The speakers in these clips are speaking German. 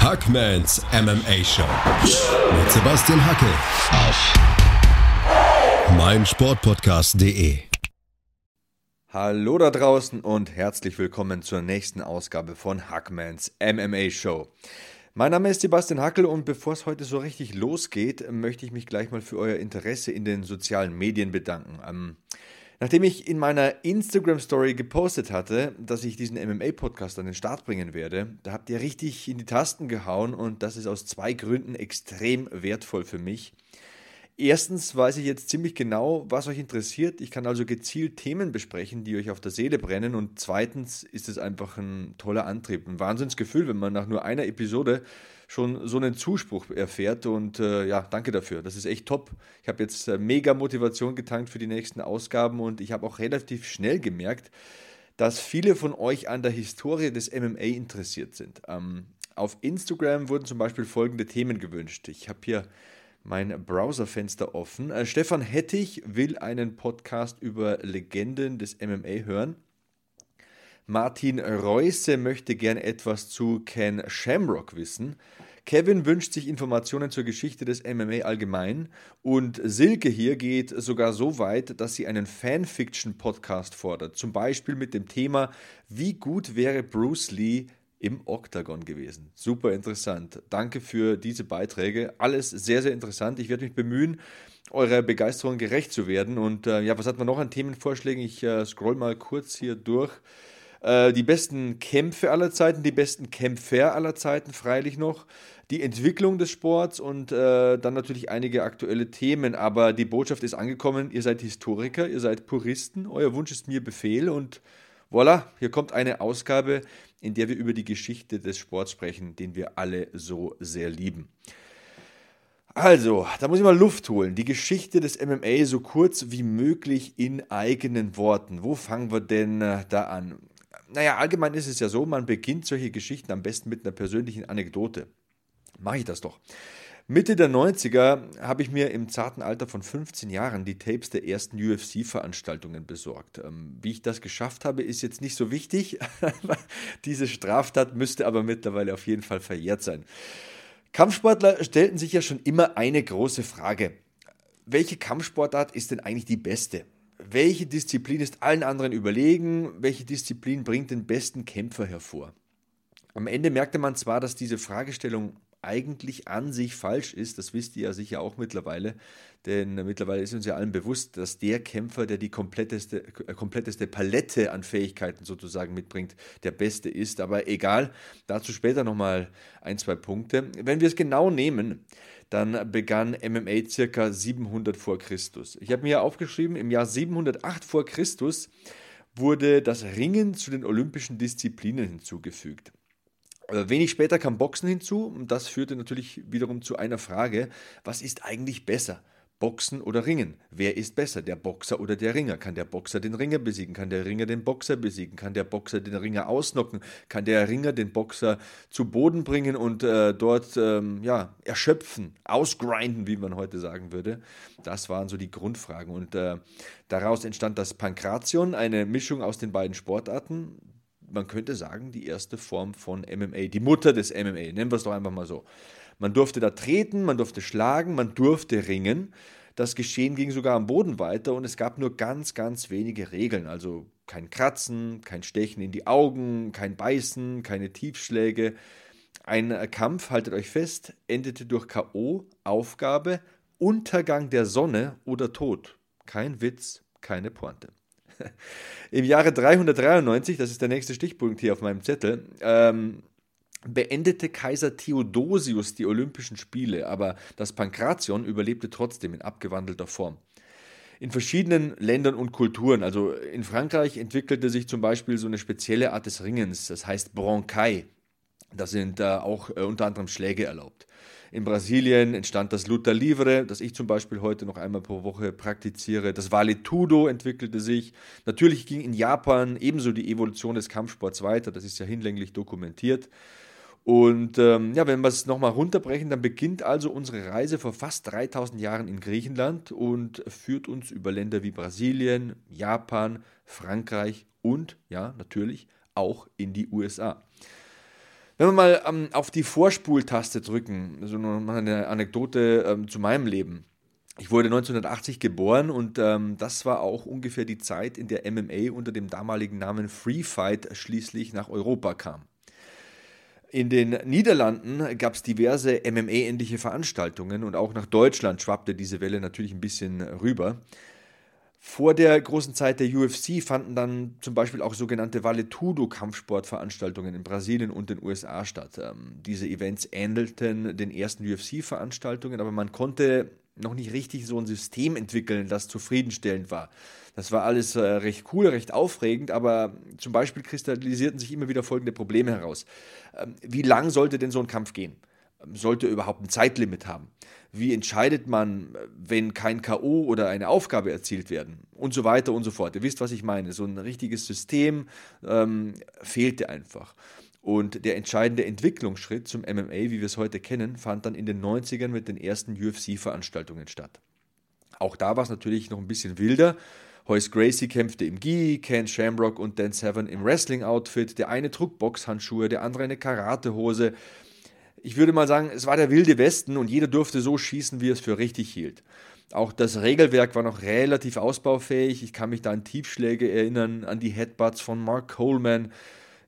Hackmans MMA Show mit Sebastian Hacke auf meinsportpodcast.de. Hallo da draußen und herzlich willkommen zur nächsten Ausgabe von Hackmans MMA Show. Mein Name ist Sebastian Hackel und bevor es heute so richtig losgeht, möchte ich mich gleich mal für euer Interesse in den sozialen Medien bedanken. Ähm, Nachdem ich in meiner Instagram-Story gepostet hatte, dass ich diesen MMA-Podcast an den Start bringen werde, da habt ihr richtig in die Tasten gehauen und das ist aus zwei Gründen extrem wertvoll für mich. Erstens weiß ich jetzt ziemlich genau, was euch interessiert. Ich kann also gezielt Themen besprechen, die euch auf der Seele brennen. Und zweitens ist es einfach ein toller Antrieb, ein Wahnsinnsgefühl, wenn man nach nur einer Episode schon so einen Zuspruch erfährt. Und äh, ja, danke dafür. Das ist echt top. Ich habe jetzt äh, mega Motivation getankt für die nächsten Ausgaben und ich habe auch relativ schnell gemerkt, dass viele von euch an der Historie des MMA interessiert sind. Ähm, auf Instagram wurden zum Beispiel folgende Themen gewünscht. Ich habe hier mein Browserfenster offen. Äh, Stefan Hettich will einen Podcast über Legenden des MMA hören. Martin Reuse möchte gern etwas zu Ken Shamrock wissen. Kevin wünscht sich Informationen zur Geschichte des MMA allgemein und Silke hier geht sogar so weit, dass sie einen Fanfiction-Podcast fordert, zum Beispiel mit dem Thema Wie gut wäre Bruce Lee im Oktagon gewesen. Super interessant. Danke für diese Beiträge. Alles sehr, sehr interessant. Ich werde mich bemühen, eurer Begeisterung gerecht zu werden. Und äh, ja, was hat man noch an Themenvorschlägen? Ich äh, scroll mal kurz hier durch. Äh, die besten Kämpfe aller Zeiten, die besten Kämpfer aller Zeiten, freilich noch. Die Entwicklung des Sports und äh, dann natürlich einige aktuelle Themen. Aber die Botschaft ist angekommen, ihr seid Historiker, ihr seid Puristen, euer Wunsch ist mir Befehl und voilà, hier kommt eine Ausgabe, in der wir über die Geschichte des Sports sprechen, den wir alle so sehr lieben. Also, da muss ich mal Luft holen. Die Geschichte des MMA so kurz wie möglich in eigenen Worten. Wo fangen wir denn äh, da an? Naja, allgemein ist es ja so, man beginnt solche Geschichten am besten mit einer persönlichen Anekdote. Mache ich das doch. Mitte der 90er habe ich mir im zarten Alter von 15 Jahren die Tapes der ersten UFC-Veranstaltungen besorgt. Ähm, wie ich das geschafft habe, ist jetzt nicht so wichtig. Diese Straftat müsste aber mittlerweile auf jeden Fall verjährt sein. Kampfsportler stellten sich ja schon immer eine große Frage. Welche Kampfsportart ist denn eigentlich die beste? Welche Disziplin ist allen anderen überlegen, welche Disziplin bringt den besten Kämpfer hervor. Am Ende merkte man zwar, dass diese Fragestellung eigentlich an sich falsch ist, das wisst ihr ja sicher auch mittlerweile, denn mittlerweile ist uns ja allen bewusst, dass der Kämpfer, der die kompletteste, äh, kompletteste Palette an Fähigkeiten sozusagen mitbringt, der beste ist. Aber egal, dazu später nochmal ein, zwei Punkte. Wenn wir es genau nehmen, dann begann MMA circa 700 vor Christus. Ich habe mir aufgeschrieben, im Jahr 708 vor Christus wurde das Ringen zu den olympischen Disziplinen hinzugefügt. Wenig später kam Boxen hinzu und das führte natürlich wiederum zu einer Frage, was ist eigentlich besser? Boxen oder Ringen? Wer ist besser, der Boxer oder der Ringer? Kann der Boxer den Ringer besiegen? Kann der Ringer den Boxer besiegen? Kann der Boxer den Ringer ausnocken? Kann der Ringer den Boxer zu Boden bringen und äh, dort ähm, ja, erschöpfen, ausgrinden, wie man heute sagen würde? Das waren so die Grundfragen und äh, daraus entstand das Pankration, eine Mischung aus den beiden Sportarten. Man könnte sagen, die erste Form von MMA, die Mutter des MMA, nennen wir es doch einfach mal so. Man durfte da treten, man durfte schlagen, man durfte ringen. Das Geschehen ging sogar am Boden weiter und es gab nur ganz, ganz wenige Regeln. Also kein Kratzen, kein Stechen in die Augen, kein Beißen, keine Tiefschläge. Ein Kampf, haltet euch fest, endete durch K.O., Aufgabe, Untergang der Sonne oder Tod. Kein Witz, keine Pointe. Im Jahre 393, das ist der nächste Stichpunkt hier auf meinem Zettel, ähm, beendete Kaiser Theodosius die Olympischen Spiele, aber das Pankration überlebte trotzdem in abgewandelter Form. In verschiedenen Ländern und Kulturen, also in Frankreich entwickelte sich zum Beispiel so eine spezielle Art des Ringens, das heißt Broncaille. Da sind äh, auch äh, unter anderem Schläge erlaubt. In Brasilien entstand das Luta Livre, das ich zum Beispiel heute noch einmal pro Woche praktiziere. Das Valetudo entwickelte sich. Natürlich ging in Japan ebenso die Evolution des Kampfsports weiter, das ist ja hinlänglich dokumentiert. Und ähm, ja, wenn wir es nochmal runterbrechen, dann beginnt also unsere Reise vor fast 3000 Jahren in Griechenland und führt uns über Länder wie Brasilien, Japan, Frankreich und ja, natürlich auch in die USA. Wenn wir mal ähm, auf die Vorspultaste drücken, so noch eine Anekdote ähm, zu meinem Leben. Ich wurde 1980 geboren und ähm, das war auch ungefähr die Zeit, in der MMA unter dem damaligen Namen Free Fight schließlich nach Europa kam. In den Niederlanden gab es diverse MMA-ähnliche Veranstaltungen und auch nach Deutschland schwappte diese Welle natürlich ein bisschen rüber. Vor der großen Zeit der UFC fanden dann zum Beispiel auch sogenannte Vale-Tudo-Kampfsportveranstaltungen in Brasilien und den USA statt. Ähm, diese Events ähnelten den ersten UFC-Veranstaltungen, aber man konnte noch nicht richtig so ein System entwickeln, das zufriedenstellend war. Das war alles äh, recht cool, recht aufregend, aber zum Beispiel kristallisierten sich immer wieder folgende Probleme heraus. Ähm, wie lang sollte denn so ein Kampf gehen? Ähm, sollte er überhaupt ein Zeitlimit haben? Wie entscheidet man, wenn kein K.O. oder eine Aufgabe erzielt werden? Und so weiter und so fort. Ihr wisst, was ich meine. So ein richtiges System ähm, fehlte einfach. Und der entscheidende Entwicklungsschritt zum MMA, wie wir es heute kennen, fand dann in den 90ern mit den ersten UFC-Veranstaltungen statt. Auch da war es natürlich noch ein bisschen wilder. Hoyce Gracie kämpfte im Gi, Ken Shamrock und Dan Severn im Wrestling-Outfit, der eine trug Boxhandschuhe, der andere eine Karatehose. Ich würde mal sagen, es war der wilde Westen und jeder durfte so schießen, wie er es für richtig hielt. Auch das Regelwerk war noch relativ ausbaufähig. Ich kann mich da an Tiefschläge erinnern, an die Headbutts von Mark Coleman,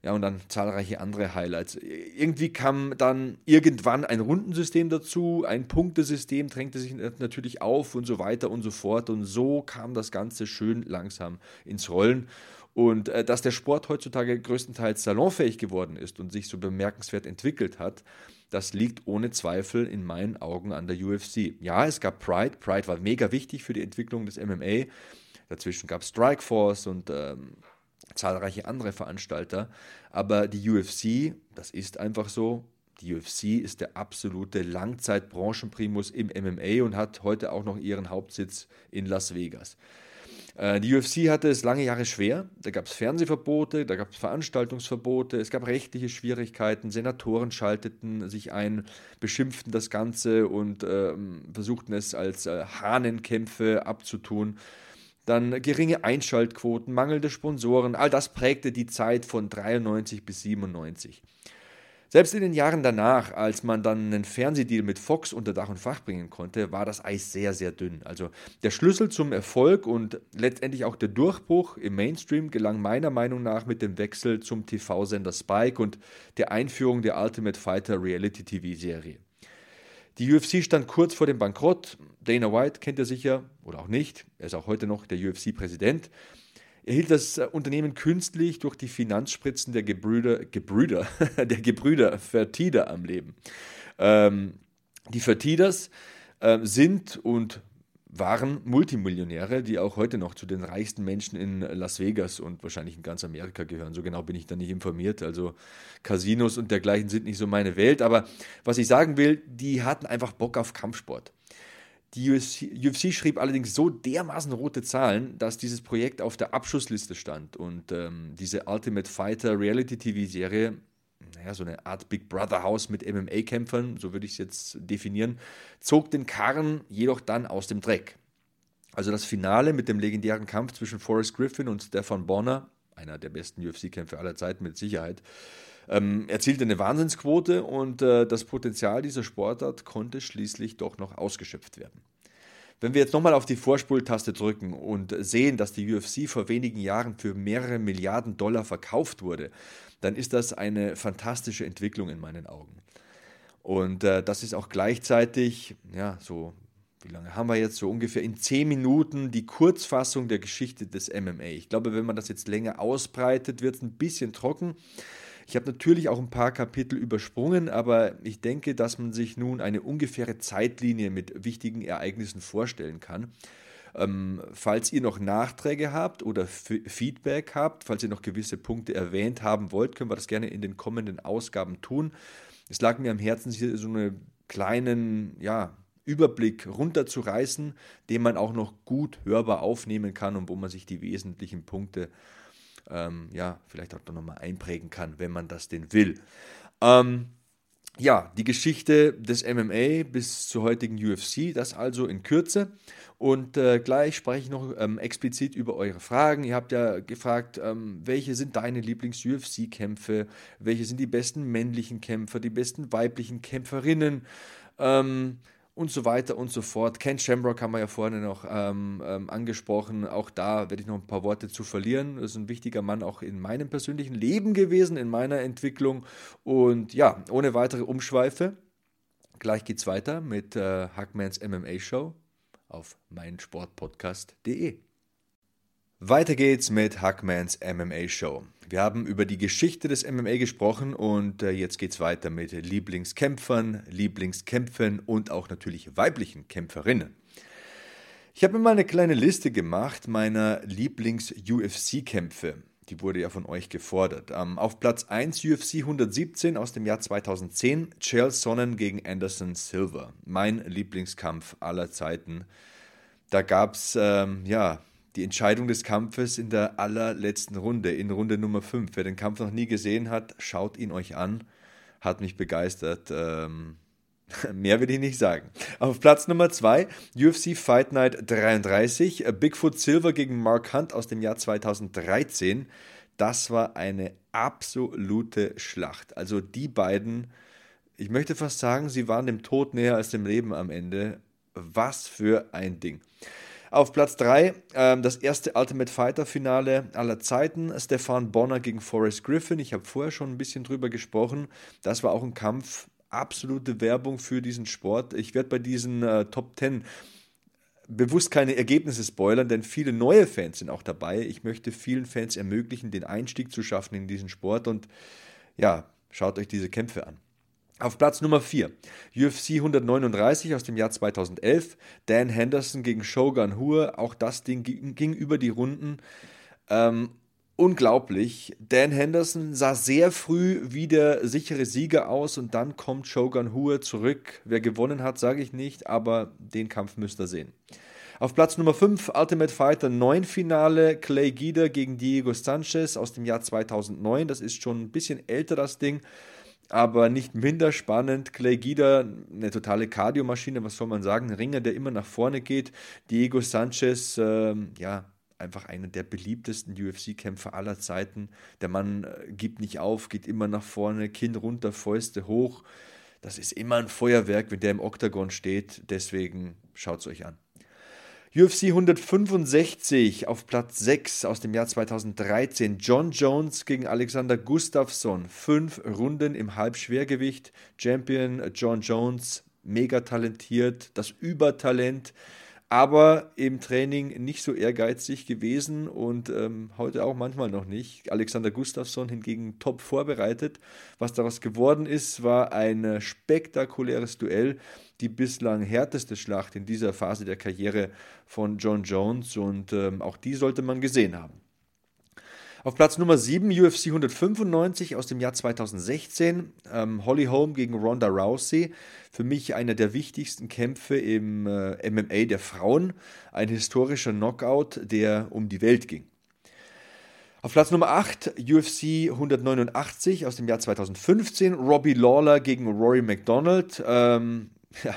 ja, und dann zahlreiche andere Highlights. Irgendwie kam dann irgendwann ein Rundensystem dazu, ein Punktesystem drängte sich natürlich auf und so weiter und so fort. Und so kam das Ganze schön langsam ins Rollen. Und äh, dass der Sport heutzutage größtenteils salonfähig geworden ist und sich so bemerkenswert entwickelt hat, das liegt ohne Zweifel in meinen Augen an der UFC. Ja, es gab Pride. Pride war mega wichtig für die Entwicklung des MMA. Dazwischen gab es Strikeforce und ähm, zahlreiche andere Veranstalter. Aber die UFC, das ist einfach so, die UFC ist der absolute Langzeitbranchenprimus im MMA und hat heute auch noch ihren Hauptsitz in Las Vegas. Äh, die UFC hatte es lange Jahre schwer. Da gab es Fernsehverbote, da gab es Veranstaltungsverbote, es gab rechtliche Schwierigkeiten. Senatoren schalteten sich ein, beschimpften das Ganze und äh, versuchten es als äh, Hahnenkämpfe abzutun. Dann geringe Einschaltquoten, mangelnde Sponsoren, all das prägte die Zeit von 93 bis 97. Selbst in den Jahren danach, als man dann einen Fernsehdeal mit Fox unter Dach und Fach bringen konnte, war das Eis sehr, sehr dünn. Also der Schlüssel zum Erfolg und letztendlich auch der Durchbruch im Mainstream gelang meiner Meinung nach mit dem Wechsel zum TV-Sender Spike und der Einführung der Ultimate Fighter Reality-TV-Serie. Die UFC stand kurz vor dem Bankrott. Dana White kennt ihr sicher oder auch nicht. Er ist auch heute noch der UFC-Präsident. Er hielt das äh, Unternehmen künstlich durch die Finanzspritzen der Gebrüder, Gebrüder, der Gebrüder Fertitta am Leben. Ähm, die Fertitas äh, sind und waren Multimillionäre, die auch heute noch zu den reichsten Menschen in Las Vegas und wahrscheinlich in ganz Amerika gehören. So genau bin ich da nicht informiert. Also Casinos und dergleichen sind nicht so meine Welt. Aber was ich sagen will, die hatten einfach Bock auf Kampfsport. Die UFC, UFC schrieb allerdings so dermaßen rote Zahlen, dass dieses Projekt auf der Abschussliste stand. Und ähm, diese Ultimate Fighter Reality TV-Serie naja, so eine Art Big Brother Haus mit MMA-Kämpfern, so würde ich es jetzt definieren, zog den Karren jedoch dann aus dem Dreck. Also das Finale mit dem legendären Kampf zwischen Forrest Griffin und Stefan Bonner, einer der besten UFC-Kämpfer aller Zeiten mit Sicherheit, ähm, erzielte eine Wahnsinnsquote und äh, das Potenzial dieser Sportart konnte schließlich doch noch ausgeschöpft werden. Wenn wir jetzt nochmal auf die Vorspultaste drücken und sehen, dass die UFC vor wenigen Jahren für mehrere Milliarden Dollar verkauft wurde, dann ist das eine fantastische Entwicklung in meinen Augen. Und äh, das ist auch gleichzeitig, ja, so, wie lange haben wir jetzt? So ungefähr in zehn Minuten die Kurzfassung der Geschichte des MMA. Ich glaube, wenn man das jetzt länger ausbreitet, wird es ein bisschen trocken. Ich habe natürlich auch ein paar Kapitel übersprungen, aber ich denke, dass man sich nun eine ungefähre Zeitlinie mit wichtigen Ereignissen vorstellen kann. Ähm, falls ihr noch Nachträge habt oder F Feedback habt, falls ihr noch gewisse Punkte erwähnt haben wollt, können wir das gerne in den kommenden Ausgaben tun. Es lag mir am Herzen, hier so einen kleinen ja, Überblick runterzureißen, den man auch noch gut hörbar aufnehmen kann und wo man sich die wesentlichen Punkte ähm, ja, vielleicht auch nochmal einprägen kann, wenn man das denn will. Ähm, ja, die Geschichte des MMA bis zur heutigen UFC, das also in Kürze. Und äh, gleich spreche ich noch ähm, explizit über eure Fragen. Ihr habt ja gefragt, ähm, welche sind deine Lieblings-UFC-Kämpfe? Welche sind die besten männlichen Kämpfer, die besten weiblichen Kämpferinnen? Ähm, und so weiter und so fort. Ken Shamrock haben wir ja vorne noch ähm, ähm, angesprochen. Auch da werde ich noch ein paar Worte zu verlieren. Das ist ein wichtiger Mann auch in meinem persönlichen Leben gewesen, in meiner Entwicklung. Und ja, ohne weitere Umschweife, gleich geht's weiter mit äh, Hackmans MMA Show auf meinsportpodcast.de. Weiter geht's mit Hackmans MMA Show. Wir haben über die Geschichte des MMA gesprochen und äh, jetzt geht's weiter mit Lieblingskämpfern, Lieblingskämpfen und auch natürlich weiblichen Kämpferinnen. Ich habe mir mal eine kleine Liste gemacht meiner Lieblings-UFC-Kämpfe. Die wurde ja von euch gefordert. Ähm, auf Platz 1 UFC 117 aus dem Jahr 2010, Chael Sonnen gegen Anderson Silver. Mein Lieblingskampf aller Zeiten. Da gab es, ähm, ja, die Entscheidung des Kampfes in der allerletzten Runde, in Runde Nummer 5. Wer den Kampf noch nie gesehen hat, schaut ihn euch an. Hat mich begeistert. Ähm, mehr will ich nicht sagen. Auf Platz Nummer 2, UFC Fight Night 33, Bigfoot Silver gegen Mark Hunt aus dem Jahr 2013. Das war eine absolute Schlacht. Also die beiden, ich möchte fast sagen, sie waren dem Tod näher als dem Leben am Ende. Was für ein Ding. Auf Platz 3 ähm, das erste Ultimate Fighter Finale aller Zeiten. Stefan Bonner gegen Forrest Griffin. Ich habe vorher schon ein bisschen drüber gesprochen. Das war auch ein Kampf. Absolute Werbung für diesen Sport. Ich werde bei diesen äh, Top 10 bewusst keine Ergebnisse spoilern, denn viele neue Fans sind auch dabei. Ich möchte vielen Fans ermöglichen, den Einstieg zu schaffen in diesen Sport und ja, schaut euch diese Kämpfe an. Auf Platz Nummer 4, UFC 139 aus dem Jahr 2011, Dan Henderson gegen Shogun Hur. Auch das Ding ging, über die Runden. Ähm, unglaublich. Dan Henderson sah sehr früh wie der sichere Sieger aus und dann kommt Shogun Hur zurück. Wer gewonnen hat, sage ich nicht, aber den Kampf müsst ihr sehen. Auf Platz Nummer 5 Ultimate Fighter 9 Finale Clay Guida gegen Diego Sanchez aus dem Jahr 2009. Das ist schon ein bisschen älter das Ding aber nicht minder spannend. Clay Guida, eine totale Kardiomaschine, was soll man sagen? Ein Ringer, der immer nach vorne geht. Diego Sanchez, äh, ja, einfach einer der beliebtesten UFC-Kämpfer aller Zeiten. Der Mann äh, gibt nicht auf, geht immer nach vorne, Kinn runter, Fäuste hoch. Das ist immer ein Feuerwerk, wenn der im Oktagon steht. Deswegen schaut es euch an. UFC 165 auf Platz 6 aus dem Jahr 2013. John Jones gegen Alexander Gustafsson. Fünf Runden im Halbschwergewicht. Champion John Jones, mega talentiert, das Übertalent aber im Training nicht so ehrgeizig gewesen und ähm, heute auch manchmal noch nicht. Alexander Gustafsson hingegen top vorbereitet. Was daraus geworden ist, war ein spektakuläres Duell, die bislang härteste Schlacht in dieser Phase der Karriere von John Jones und ähm, auch die sollte man gesehen haben. Auf Platz Nummer 7 UFC 195 aus dem Jahr 2016, ähm, Holly Holm gegen Ronda Rousey. Für mich einer der wichtigsten Kämpfe im äh, MMA der Frauen. Ein historischer Knockout, der um die Welt ging. Auf Platz Nummer 8 UFC 189 aus dem Jahr 2015, Robbie Lawler gegen Rory McDonald. Ähm, ja,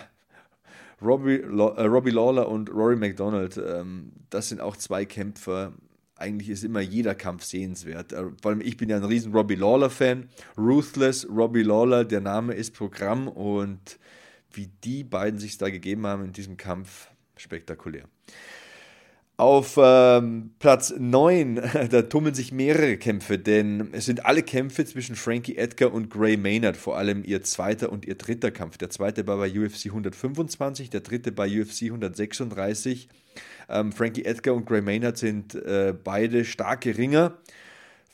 Robbie, äh, Robbie Lawler und Rory McDonald, ähm, das sind auch zwei Kämpfer, eigentlich ist immer jeder Kampf sehenswert. Äh, vor allem ich bin ja ein riesen Robbie Lawler-Fan. Ruthless, Robbie Lawler, der Name ist Programm und wie die beiden sich da gegeben haben in diesem Kampf, spektakulär. Auf ähm, Platz 9, da tummeln sich mehrere Kämpfe, denn es sind alle Kämpfe zwischen Frankie Edgar und Gray Maynard, vor allem ihr zweiter und ihr dritter Kampf. Der zweite war bei UFC 125, der dritte bei UFC 136. Ähm, Frankie Edgar und Gray Maynard sind äh, beide starke Ringer.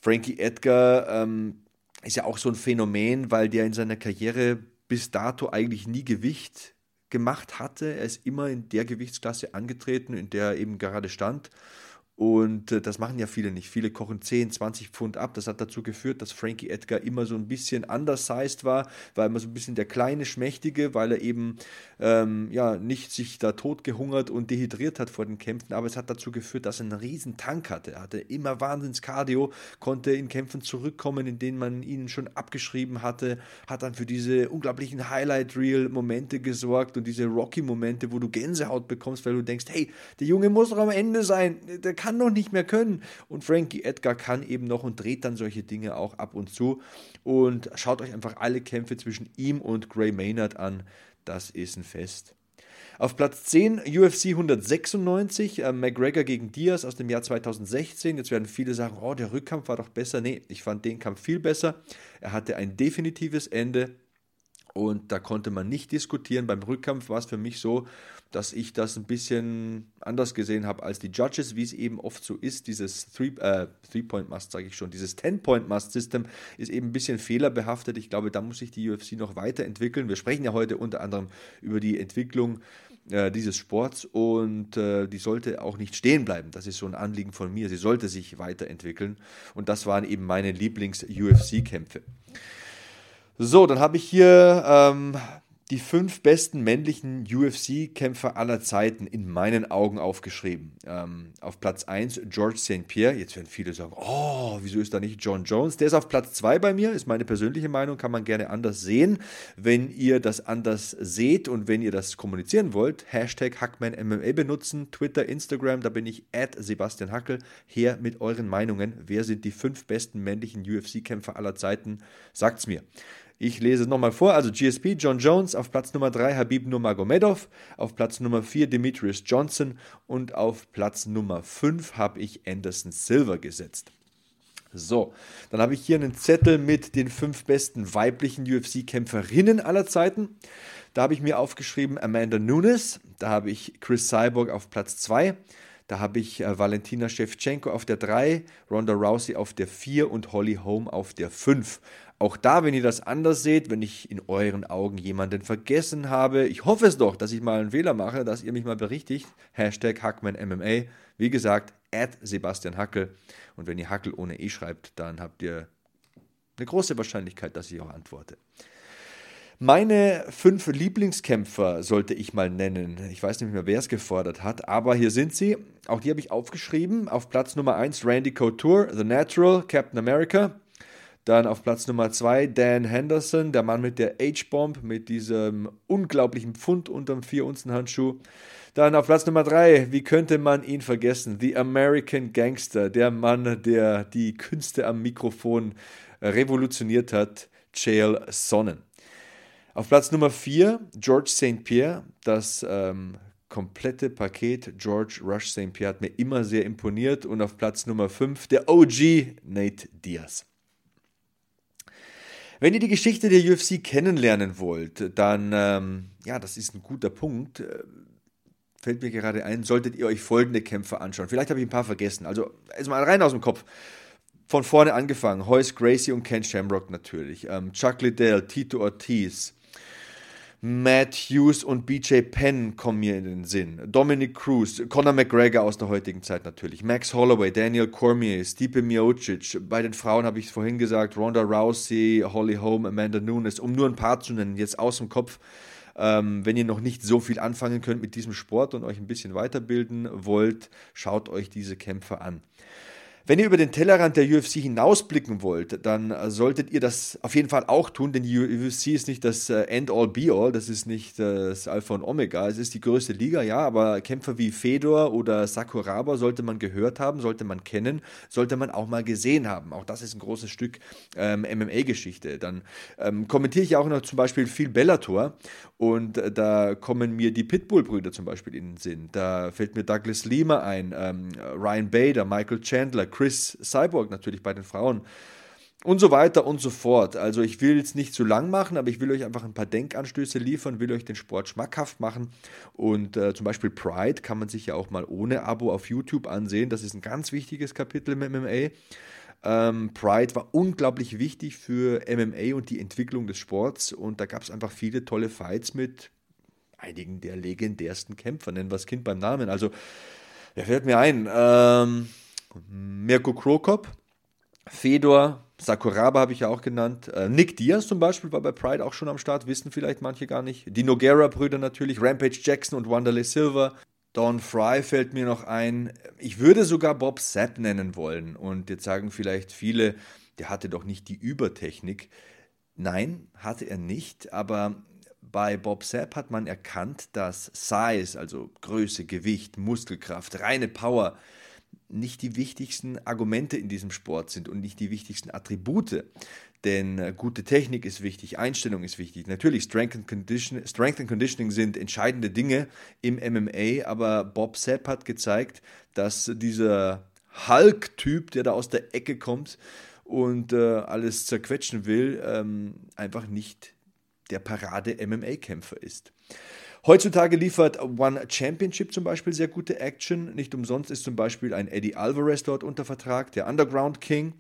Frankie Edgar ähm, ist ja auch so ein Phänomen, weil der in seiner Karriere bis dato eigentlich nie Gewicht gemacht hatte. Er ist immer in der Gewichtsklasse angetreten, in der er eben gerade stand. Und äh, das machen ja viele nicht. Viele kochen 10, 20 Pfund ab. Das hat dazu geführt, dass Frankie Edgar immer so ein bisschen undersized war, war immer so ein bisschen der kleine Schmächtige, weil er eben ähm, ja nicht sich da tot gehungert und dehydriert hat vor den Kämpfen. Aber es hat dazu geführt, dass er einen riesen Tank hatte. Er hatte immer Wahnsinns Cardio, konnte in Kämpfen zurückkommen, in denen man ihn schon abgeschrieben hatte, hat dann für diese unglaublichen Highlight-Reel-Momente gesorgt und diese Rocky-Momente, wo du Gänsehaut bekommst, weil du denkst, hey, der Junge muss doch am Ende sein, der kann kann noch nicht mehr können. Und Frankie Edgar kann eben noch und dreht dann solche Dinge auch ab und zu. Und schaut euch einfach alle Kämpfe zwischen ihm und Gray Maynard an. Das ist ein Fest. Auf Platz 10 UFC 196, äh, McGregor gegen Diaz aus dem Jahr 2016. Jetzt werden viele sagen, oh, der Rückkampf war doch besser. Nee, ich fand den Kampf viel besser. Er hatte ein definitives Ende. Und da konnte man nicht diskutieren. Beim Rückkampf war es für mich so, dass ich das ein bisschen anders gesehen habe als die Judges, wie es eben oft so ist. Dieses äh, Three-Point-Must, sage ich schon, dieses Ten-Point-Must-System ist eben ein bisschen fehlerbehaftet. Ich glaube, da muss sich die UFC noch weiterentwickeln. Wir sprechen ja heute unter anderem über die Entwicklung äh, dieses Sports und äh, die sollte auch nicht stehen bleiben. Das ist so ein Anliegen von mir. Sie sollte sich weiterentwickeln und das waren eben meine Lieblings-UFC-Kämpfe. So, dann habe ich hier ähm, die fünf besten männlichen UFC-Kämpfer aller Zeiten in meinen Augen aufgeschrieben. Ähm, auf Platz 1 George St. Pierre. Jetzt werden viele sagen, oh, wieso ist da nicht John Jones? Der ist auf Platz 2 bei mir, ist meine persönliche Meinung, kann man gerne anders sehen. Wenn ihr das anders seht und wenn ihr das kommunizieren wollt, Hashtag HackmanMMA benutzen, Twitter, Instagram, da bin ich at Sebastian Hackel. Her mit euren Meinungen. Wer sind die fünf besten männlichen UFC-Kämpfer aller Zeiten? Sagt's mir. Ich lese es nochmal vor. Also GSP, John Jones, auf Platz Nummer 3 Habib Nurmagomedov, auf Platz Nummer 4 Demetrius Johnson und auf Platz Nummer 5 habe ich Anderson Silver gesetzt. So, dann habe ich hier einen Zettel mit den fünf besten weiblichen UFC-Kämpferinnen aller Zeiten. Da habe ich mir aufgeschrieben Amanda Nunes, da habe ich Chris Cyborg auf Platz 2, da habe ich äh, Valentina Shevchenko auf der 3, Ronda Rousey auf der 4 und Holly Holm auf der 5. Auch da, wenn ihr das anders seht, wenn ich in euren Augen jemanden vergessen habe, ich hoffe es doch, dass ich mal einen Fehler mache, dass ihr mich mal berichtigt. Hashtag HackmanMMA. Wie gesagt, at Sebastian Hackel. Und wenn ihr Hackel ohne E schreibt, dann habt ihr eine große Wahrscheinlichkeit, dass ich auch antworte. Meine fünf Lieblingskämpfer sollte ich mal nennen. Ich weiß nicht mehr, wer es gefordert hat, aber hier sind sie. Auch die habe ich aufgeschrieben. Auf Platz Nummer 1 Randy Couture, The Natural, Captain America. Dann auf Platz Nummer 2 Dan Henderson, der Mann mit der H-Bomb, mit diesem unglaublichen Pfund unterm 4-Unzen-Handschuh. Dann auf Platz Nummer 3, wie könnte man ihn vergessen? The American Gangster, der Mann, der die Künste am Mikrofon revolutioniert hat, Chael Sonnen. Auf Platz Nummer 4, George St. Pierre, das ähm, komplette Paket George Rush St. Pierre hat mir immer sehr imponiert. Und auf Platz Nummer 5, der OG Nate Diaz. Wenn ihr die Geschichte der UFC kennenlernen wollt, dann, ähm, ja, das ist ein guter Punkt. Äh, fällt mir gerade ein, solltet ihr euch folgende Kämpfe anschauen. Vielleicht habe ich ein paar vergessen. Also, erstmal rein aus dem Kopf. Von vorne angefangen. Hoyce Gracie und Ken Shamrock natürlich. Ähm, Chuck Liddell, Tito Ortiz, Matt Hughes und BJ Penn kommen mir in den Sinn. Dominic Cruz, Conor McGregor aus der heutigen Zeit natürlich. Max Holloway, Daniel Cormier, Stipe Miocic. Bei den Frauen habe ich es vorhin gesagt. Ronda Rousey, Holly Holm, Amanda Nunes. Um nur ein paar zu nennen, jetzt aus dem Kopf. Ähm, wenn ihr noch nicht so viel anfangen könnt mit diesem Sport und euch ein bisschen weiterbilden wollt, schaut euch diese Kämpfe an. Wenn ihr über den Tellerrand der UFC hinausblicken wollt, dann äh, solltet ihr das auf jeden Fall auch tun, denn die UFC ist nicht das äh, End-all, Be-all, das ist nicht das Alpha und Omega. Es ist die größte Liga, ja, aber Kämpfer wie Fedor oder Sakuraba sollte man gehört haben, sollte man kennen, sollte man auch mal gesehen haben. Auch das ist ein großes Stück ähm, MMA-Geschichte. Dann ähm, kommentiere ich auch noch zum Beispiel viel Bellator und äh, da kommen mir die Pitbull-Brüder zum Beispiel in den Sinn. Da fällt mir Douglas Lima ein, ähm, Ryan Bader, Michael Chandler, Chris Cyborg natürlich bei den Frauen und so weiter und so fort. Also ich will jetzt nicht zu lang machen, aber ich will euch einfach ein paar Denkanstöße liefern, will euch den Sport schmackhaft machen. Und äh, zum Beispiel Pride kann man sich ja auch mal ohne Abo auf YouTube ansehen. Das ist ein ganz wichtiges Kapitel im MMA. Ähm, Pride war unglaublich wichtig für MMA und die Entwicklung des Sports. Und da gab es einfach viele tolle Fights mit einigen der legendärsten Kämpfer. Nennen wir das Kind beim Namen. Also Wer fällt mir ein? Ähm, Mirko Krokop, Fedor, Sakuraba habe ich ja auch genannt. Äh, Nick Diaz zum Beispiel war bei Pride auch schon am Start, wissen vielleicht manche gar nicht. Die Noguera-Brüder natürlich, Rampage Jackson und Wanderlei Silver. Don Fry fällt mir noch ein. Ich würde sogar Bob Sapp nennen wollen. Und jetzt sagen vielleicht viele, der hatte doch nicht die Übertechnik. Nein, hatte er nicht, aber bei Bob Sapp hat man erkannt, dass Size, also Größe, Gewicht, Muskelkraft, reine Power, nicht die wichtigsten Argumente in diesem Sport sind und nicht die wichtigsten Attribute. Denn äh, gute Technik ist wichtig, Einstellung ist wichtig. Natürlich, Strength and, Condition, Strength and Conditioning sind entscheidende Dinge im MMA, aber Bob Sepp hat gezeigt, dass dieser Hulk-Typ, der da aus der Ecke kommt und äh, alles zerquetschen will, ähm, einfach nicht der Parade-MMA-Kämpfer ist. Heutzutage liefert One Championship zum Beispiel sehr gute Action. Nicht umsonst ist zum Beispiel ein Eddie Alvarez dort unter Vertrag, der Underground King.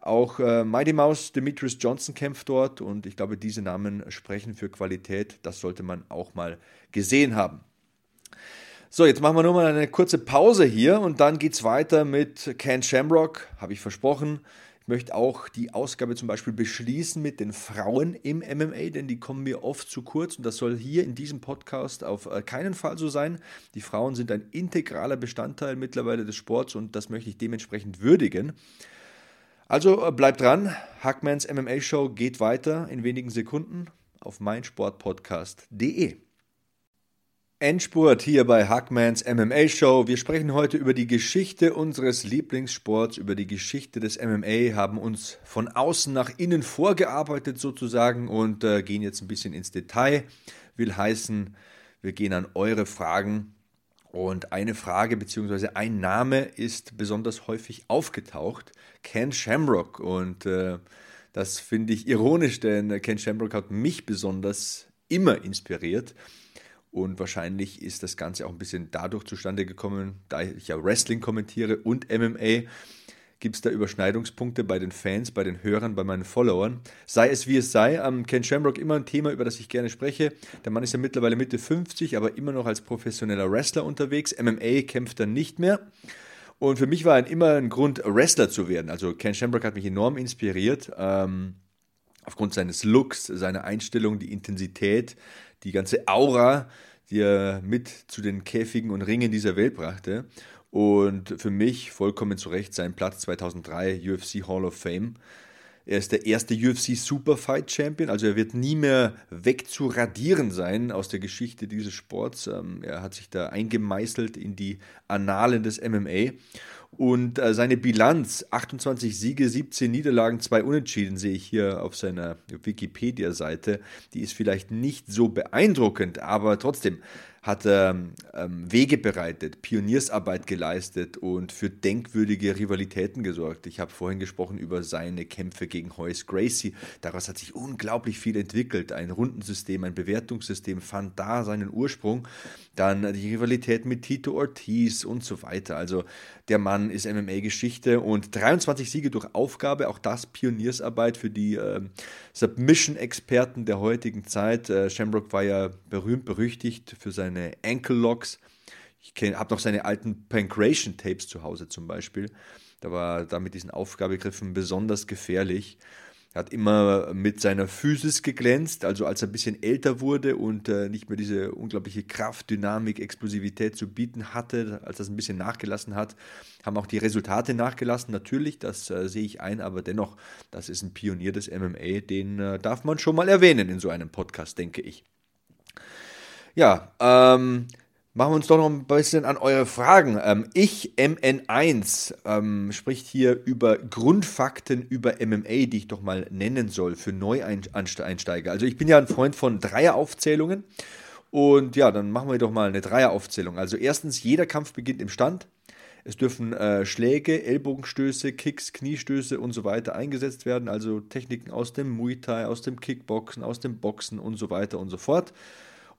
Auch äh, Mighty Mouse Demetrius Johnson kämpft dort und ich glaube, diese Namen sprechen für Qualität. Das sollte man auch mal gesehen haben. So, jetzt machen wir nur mal eine kurze Pause hier und dann geht es weiter mit Ken Shamrock, habe ich versprochen. Ich möchte auch die Ausgabe zum Beispiel beschließen mit den Frauen im MMA, denn die kommen mir oft zu kurz und das soll hier in diesem Podcast auf äh, keinen Fall so sein. Die Frauen sind ein integraler Bestandteil mittlerweile des Sports und das möchte ich dementsprechend würdigen. Also äh, bleibt dran, Hackmans MMA Show geht weiter in wenigen Sekunden auf meinsportpodcast.de. Endspurt hier bei Hackmans MMA Show. Wir sprechen heute über die Geschichte unseres Lieblingssports, über die Geschichte des MMA, haben uns von außen nach innen vorgearbeitet sozusagen und äh, gehen jetzt ein bisschen ins Detail. Will heißen, wir gehen an eure Fragen und eine Frage bzw. ein Name ist besonders häufig aufgetaucht, Ken Shamrock und äh, das finde ich ironisch, denn Ken Shamrock hat mich besonders immer inspiriert. Und wahrscheinlich ist das Ganze auch ein bisschen dadurch zustande gekommen, da ich ja Wrestling kommentiere und MMA, gibt es da Überschneidungspunkte bei den Fans, bei den Hörern, bei meinen Followern. Sei es wie es sei, ähm, Ken Shamrock immer ein Thema, über das ich gerne spreche. Der Mann ist ja mittlerweile Mitte 50, aber immer noch als professioneller Wrestler unterwegs. MMA kämpft er nicht mehr. Und für mich war ein, immer ein Grund, Wrestler zu werden. Also Ken Shamrock hat mich enorm inspiriert. Ähm, aufgrund seines Looks, seiner Einstellung, die Intensität, die ganze Aura, die er mit zu den Käfigen und Ringen dieser Welt brachte. Und für mich vollkommen zu Recht sein Platz 2003 UFC Hall of Fame. Er ist der erste UFC Superfight Champion, also er wird nie mehr wegzuradieren sein aus der Geschichte dieses Sports. Ähm, er hat sich da eingemeißelt in die Annalen des MMA. Und äh, seine Bilanz, 28 Siege, 17 Niederlagen, 2 Unentschieden, sehe ich hier auf seiner Wikipedia-Seite. Die ist vielleicht nicht so beeindruckend, aber trotzdem hat er ähm, Wege bereitet, Pioniersarbeit geleistet und für denkwürdige Rivalitäten gesorgt. Ich habe vorhin gesprochen über seine Kämpfe gegen Hoyce Gracie. Daraus hat sich unglaublich viel entwickelt. Ein Rundensystem, ein Bewertungssystem fand da seinen Ursprung. Dann die Rivalität mit Tito Ortiz und so weiter. Also der Mann ist MMA-Geschichte und 23 Siege durch Aufgabe, auch das Pioniersarbeit für die äh, Submission-Experten der heutigen Zeit. Äh, Shamrock war ja berühmt, berüchtigt für seine seine Ankle Locks. Ich habe noch seine alten Pancration Tapes zu Hause zum Beispiel. Da war da mit diesen Aufgabegriffen besonders gefährlich. Er hat immer mit seiner Physis geglänzt, also als er ein bisschen älter wurde und äh, nicht mehr diese unglaubliche Kraft, Dynamik, Explosivität zu bieten hatte, als das ein bisschen nachgelassen hat, haben auch die Resultate nachgelassen. Natürlich, das äh, sehe ich ein, aber dennoch, das ist ein Pionier des MMA, den äh, darf man schon mal erwähnen in so einem Podcast, denke ich. Ja, ähm, machen wir uns doch noch ein bisschen an eure Fragen. Ähm, ich, MN1, ähm, spricht hier über Grundfakten über MMA, die ich doch mal nennen soll für Neueinsteiger. Also ich bin ja ein Freund von Dreieraufzählungen. Und ja, dann machen wir doch mal eine Dreieraufzählung. Also erstens, jeder Kampf beginnt im Stand. Es dürfen äh, Schläge, Ellbogenstöße, Kicks, Kniestöße und so weiter eingesetzt werden. Also Techniken aus dem Muay Thai, aus dem Kickboxen, aus dem Boxen und so weiter und so fort.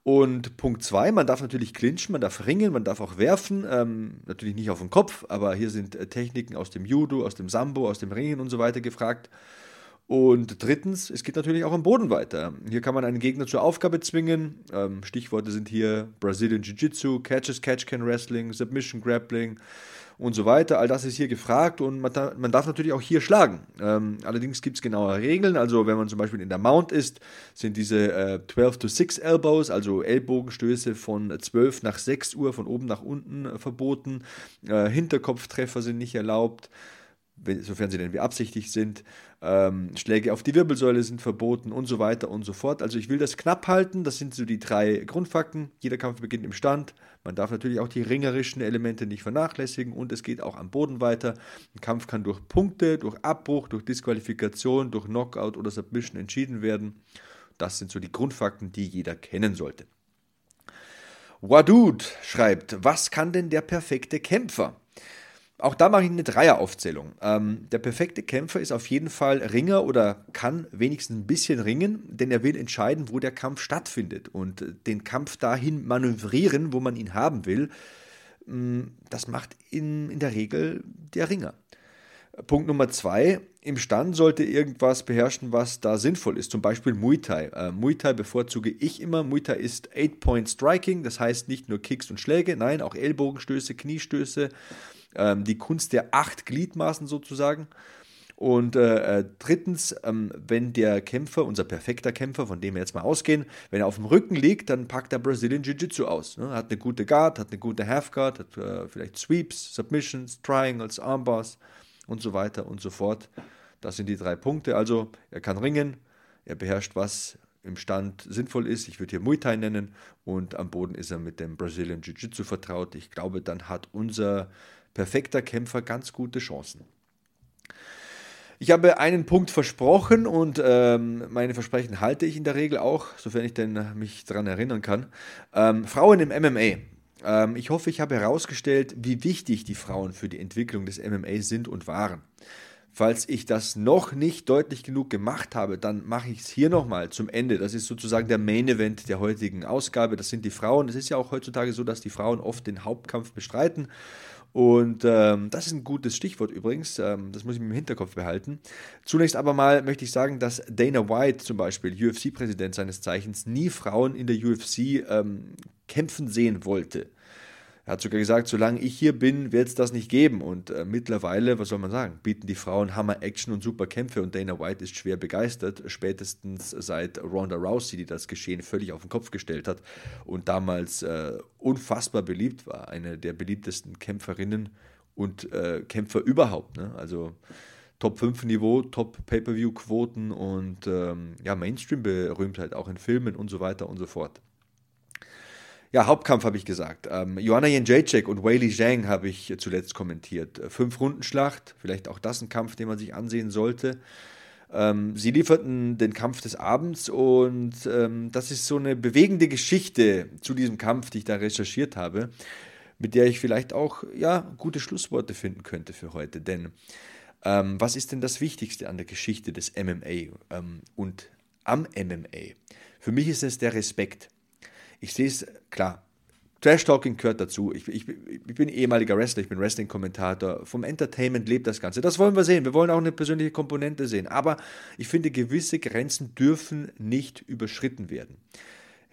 Und Punkt zwei, man darf natürlich clinchen, man darf ringen, man darf auch werfen, ähm, natürlich nicht auf den Kopf, aber hier sind äh, Techniken aus dem Judo, aus dem Sambo, aus dem Ringen und so weiter gefragt. Und drittens, es geht natürlich auch am Boden weiter. Hier kann man einen Gegner zur Aufgabe zwingen. Ähm, Stichworte sind hier Brazilian Jiu-Jitsu, Catches, Catch-Can Wrestling, Submission Grappling und so weiter. All das ist hier gefragt und man, man darf natürlich auch hier schlagen. Ähm, allerdings gibt es genaue Regeln. Also wenn man zum Beispiel in der Mount ist, sind diese äh, 12 to 6 Elbows, also Ellbogenstöße von 12 nach 6 Uhr, von oben nach unten äh, verboten. Äh, Hinterkopftreffer sind nicht erlaubt sofern sie denn beabsichtigt sind. Ähm, Schläge auf die Wirbelsäule sind verboten und so weiter und so fort. Also ich will das knapp halten. Das sind so die drei Grundfakten. Jeder Kampf beginnt im Stand. Man darf natürlich auch die ringerischen Elemente nicht vernachlässigen und es geht auch am Boden weiter. Ein Kampf kann durch Punkte, durch Abbruch, durch Disqualifikation, durch Knockout oder Submission entschieden werden. Das sind so die Grundfakten, die jeder kennen sollte. Wadud schreibt, was kann denn der perfekte Kämpfer? Auch da mache ich eine Dreieraufzählung. Ähm, der perfekte Kämpfer ist auf jeden Fall Ringer oder kann wenigstens ein bisschen ringen, denn er will entscheiden, wo der Kampf stattfindet und den Kampf dahin manövrieren, wo man ihn haben will. Mm, das macht in, in der Regel der Ringer. Punkt Nummer zwei, im Stand sollte irgendwas beherrschen, was da sinnvoll ist, zum Beispiel Muay Thai. Äh, Muay Thai bevorzuge ich immer. Muay Thai ist Eight-Point Striking, das heißt nicht nur Kicks und Schläge, nein, auch Ellbogenstöße, Kniestöße, ähm, die Kunst der acht Gliedmaßen sozusagen. Und äh, äh, drittens, ähm, wenn der Kämpfer, unser perfekter Kämpfer, von dem wir jetzt mal ausgehen, wenn er auf dem Rücken liegt, dann packt er Brazilian Jiu-Jitsu aus. Ne? Hat eine gute Guard, hat eine gute Half Guard, hat äh, vielleicht Sweeps, Submissions, Triangles, Armbars und so weiter und so fort. Das sind die drei Punkte. Also er kann ringen, er beherrscht, was im Stand sinnvoll ist. Ich würde hier Muay Thai nennen und am Boden ist er mit dem Brazilian Jiu-Jitsu vertraut. Ich glaube, dann hat unser perfekter Kämpfer ganz gute Chancen. Ich habe einen Punkt versprochen und ähm, meine Versprechen halte ich in der Regel auch, sofern ich denn mich daran erinnern kann. Ähm, Frauen im MMA. Ähm, ich hoffe, ich habe herausgestellt, wie wichtig die Frauen für die Entwicklung des MMA sind und waren. Falls ich das noch nicht deutlich genug gemacht habe, dann mache ich es hier nochmal zum Ende. Das ist sozusagen der Main Event der heutigen Ausgabe. Das sind die Frauen. Es ist ja auch heutzutage so, dass die Frauen oft den Hauptkampf bestreiten. Und ähm, das ist ein gutes Stichwort übrigens, ähm, das muss ich mir im Hinterkopf behalten. Zunächst aber mal möchte ich sagen, dass Dana White zum Beispiel, UFC-Präsident seines Zeichens, nie Frauen in der UFC ähm, kämpfen sehen wollte. Er hat sogar gesagt, solange ich hier bin, wird es das nicht geben. Und äh, mittlerweile, was soll man sagen, bieten die Frauen Hammer-Action und super Kämpfe und Dana White ist schwer begeistert, spätestens seit Ronda Rousey, die das Geschehen völlig auf den Kopf gestellt hat und damals äh, unfassbar beliebt war. Eine der beliebtesten Kämpferinnen und äh, Kämpfer überhaupt. Ne? Also Top 5 Niveau, Top Pay-Per-View-Quoten und ähm, ja, Mainstream-Berühmtheit auch in Filmen und so weiter und so fort. Ja, Hauptkampf habe ich gesagt. Ähm, Joanna Jędrzejczyk und Weili Zhang habe ich zuletzt kommentiert. Äh, Fünf-Runden-Schlacht, vielleicht auch das ein Kampf, den man sich ansehen sollte. Ähm, sie lieferten den Kampf des Abends und ähm, das ist so eine bewegende Geschichte zu diesem Kampf, die ich da recherchiert habe, mit der ich vielleicht auch ja, gute Schlussworte finden könnte für heute. Denn ähm, was ist denn das Wichtigste an der Geschichte des MMA ähm, und am MMA? Für mich ist es der Respekt. Ich sehe es, klar, Trash-Talking gehört dazu. Ich, ich, ich, bin ehemaliger Wrestler, ich bin Wrestling-Kommentator. Vom Entertainment lebt das Ganze. Das wollen wir sehen. Wir wollen auch eine persönliche Komponente sehen. Aber ich finde, gewisse Grenzen dürfen nicht überschritten werden.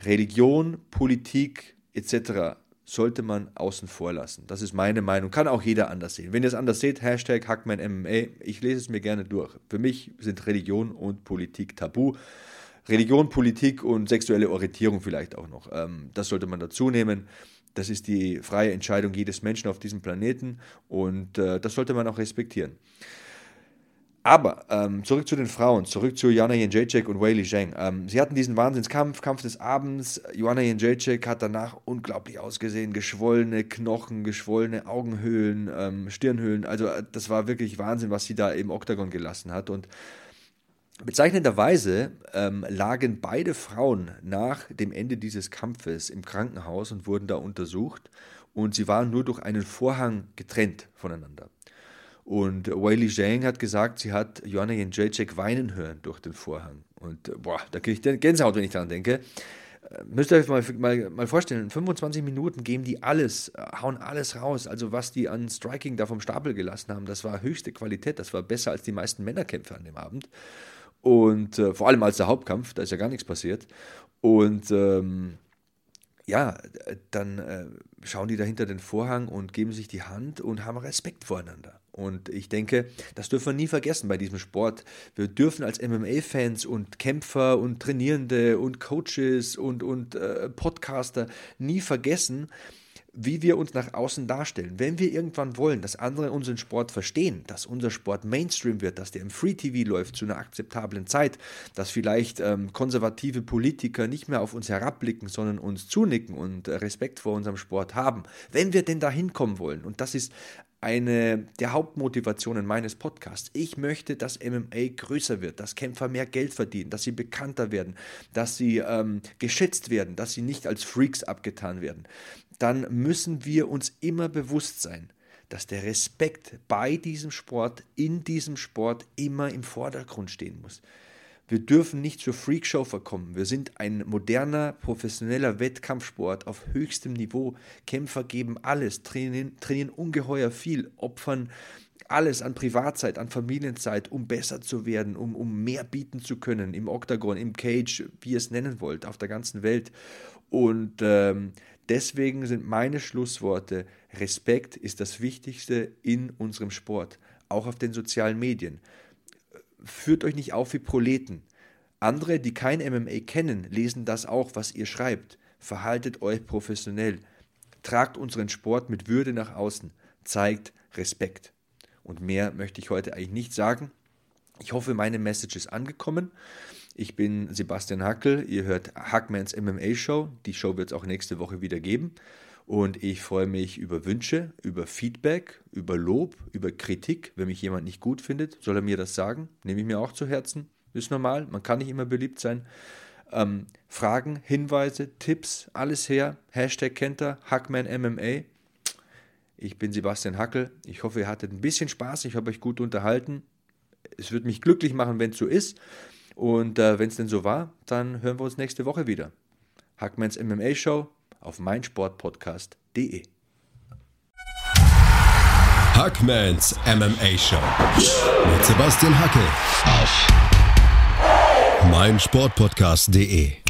Religion, Politik etc. sollte man außen vor lassen. Das ist meine Meinung. Kann auch jeder anders sehen. Wenn ihr es anders seht, Hashtag HackmanMMA. Ich lese es mir gerne durch. Für mich sind Religion und Politik tabu. Religion, Politik und sexuelle Orientierung vielleicht auch noch. Ähm, das sollte man dazu nehmen. Das ist die freie Entscheidung jedes Menschen auf diesem Planeten und äh, das sollte man auch respektieren. Aber ähm, zurück zu den Frauen, zurück zu Joanna Jędrzejczyk und Weili Zhang. Ähm, sie hatten diesen Wahnsinnskampf, Kampf des Abends. Joanna Jędrzejczyk hat danach unglaublich ausgesehen, geschwollene Knochen, geschwollene Augenhöhlen, ähm, Stirnhöhlen. Also äh, das war wirklich Wahnsinn, was sie da im Oktagon gelassen hat. Und Bezeichnenderweise ähm, lagen beide Frauen nach dem Ende dieses Kampfes im Krankenhaus und wurden da untersucht und sie waren nur durch einen Vorhang getrennt voneinander. Und Weili Zhang hat gesagt, sie hat Joanna Jędrzejczyk weinen hören durch den Vorhang. Und äh, boah, da kriege ich Gänsehaut, wenn ich daran denke. Äh, müsst ihr euch mal, mal, mal vorstellen, in 25 Minuten geben die alles, äh, hauen alles raus. Also was die an Striking da vom Stapel gelassen haben, das war höchste Qualität, das war besser als die meisten Männerkämpfe an dem Abend. Und äh, vor allem als der Hauptkampf, da ist ja gar nichts passiert. Und ähm, ja, dann äh, schauen die da hinter den Vorhang und geben sich die Hand und haben Respekt voreinander. Und ich denke, das dürfen wir nie vergessen bei diesem Sport. Wir dürfen als MMA-Fans und Kämpfer und Trainierende und Coaches und, und äh, Podcaster nie vergessen, wie wir uns nach außen darstellen. Wenn wir irgendwann wollen, dass andere unseren Sport verstehen, dass unser Sport Mainstream wird, dass der im Free TV läuft zu einer akzeptablen Zeit, dass vielleicht ähm, konservative Politiker nicht mehr auf uns herabblicken, sondern uns zunicken und äh, Respekt vor unserem Sport haben. Wenn wir denn da hinkommen wollen, und das ist eine der Hauptmotivationen meines Podcasts. Ich möchte, dass MMA größer wird, dass Kämpfer mehr Geld verdienen, dass sie bekannter werden, dass sie ähm, geschätzt werden, dass sie nicht als Freaks abgetan werden dann müssen wir uns immer bewusst sein, dass der Respekt bei diesem Sport, in diesem Sport immer im Vordergrund stehen muss. Wir dürfen nicht zur Freakshow verkommen. Wir sind ein moderner, professioneller Wettkampfsport auf höchstem Niveau. Kämpfer geben alles, trainieren, trainieren ungeheuer viel, opfern alles an Privatzeit, an Familienzeit, um besser zu werden, um, um mehr bieten zu können im Oktagon, im Cage, wie ihr es nennen wollt, auf der ganzen Welt. Und ähm, Deswegen sind meine Schlussworte, Respekt ist das Wichtigste in unserem Sport, auch auf den sozialen Medien. Führt euch nicht auf wie Proleten. Andere, die kein MMA kennen, lesen das auch, was ihr schreibt. Verhaltet euch professionell. Tragt unseren Sport mit Würde nach außen. Zeigt Respekt. Und mehr möchte ich heute eigentlich nicht sagen. Ich hoffe, meine Message ist angekommen. Ich bin Sebastian Hackel. Ihr hört Hackmans MMA Show. Die Show wird es auch nächste Woche wieder geben. Und ich freue mich über Wünsche, über Feedback, über Lob, über Kritik. Wenn mich jemand nicht gut findet, soll er mir das sagen. Nehme ich mir auch zu Herzen. Ist normal. Man kann nicht immer beliebt sein. Ähm, Fragen, Hinweise, Tipps, alles her. Hashtag kennt er, Hackman MMA. Ich bin Sebastian Hackel. Ich hoffe, ihr hattet ein bisschen Spaß. Ich habe euch gut unterhalten. Es würde mich glücklich machen, wenn es so ist. Und äh, wenn es denn so war, dann hören wir uns nächste Woche wieder. Hackmans MMA Show auf meinsportpodcast.de. Hackmans MMA Show mit Sebastian Hacke auf meinsportpodcast.de.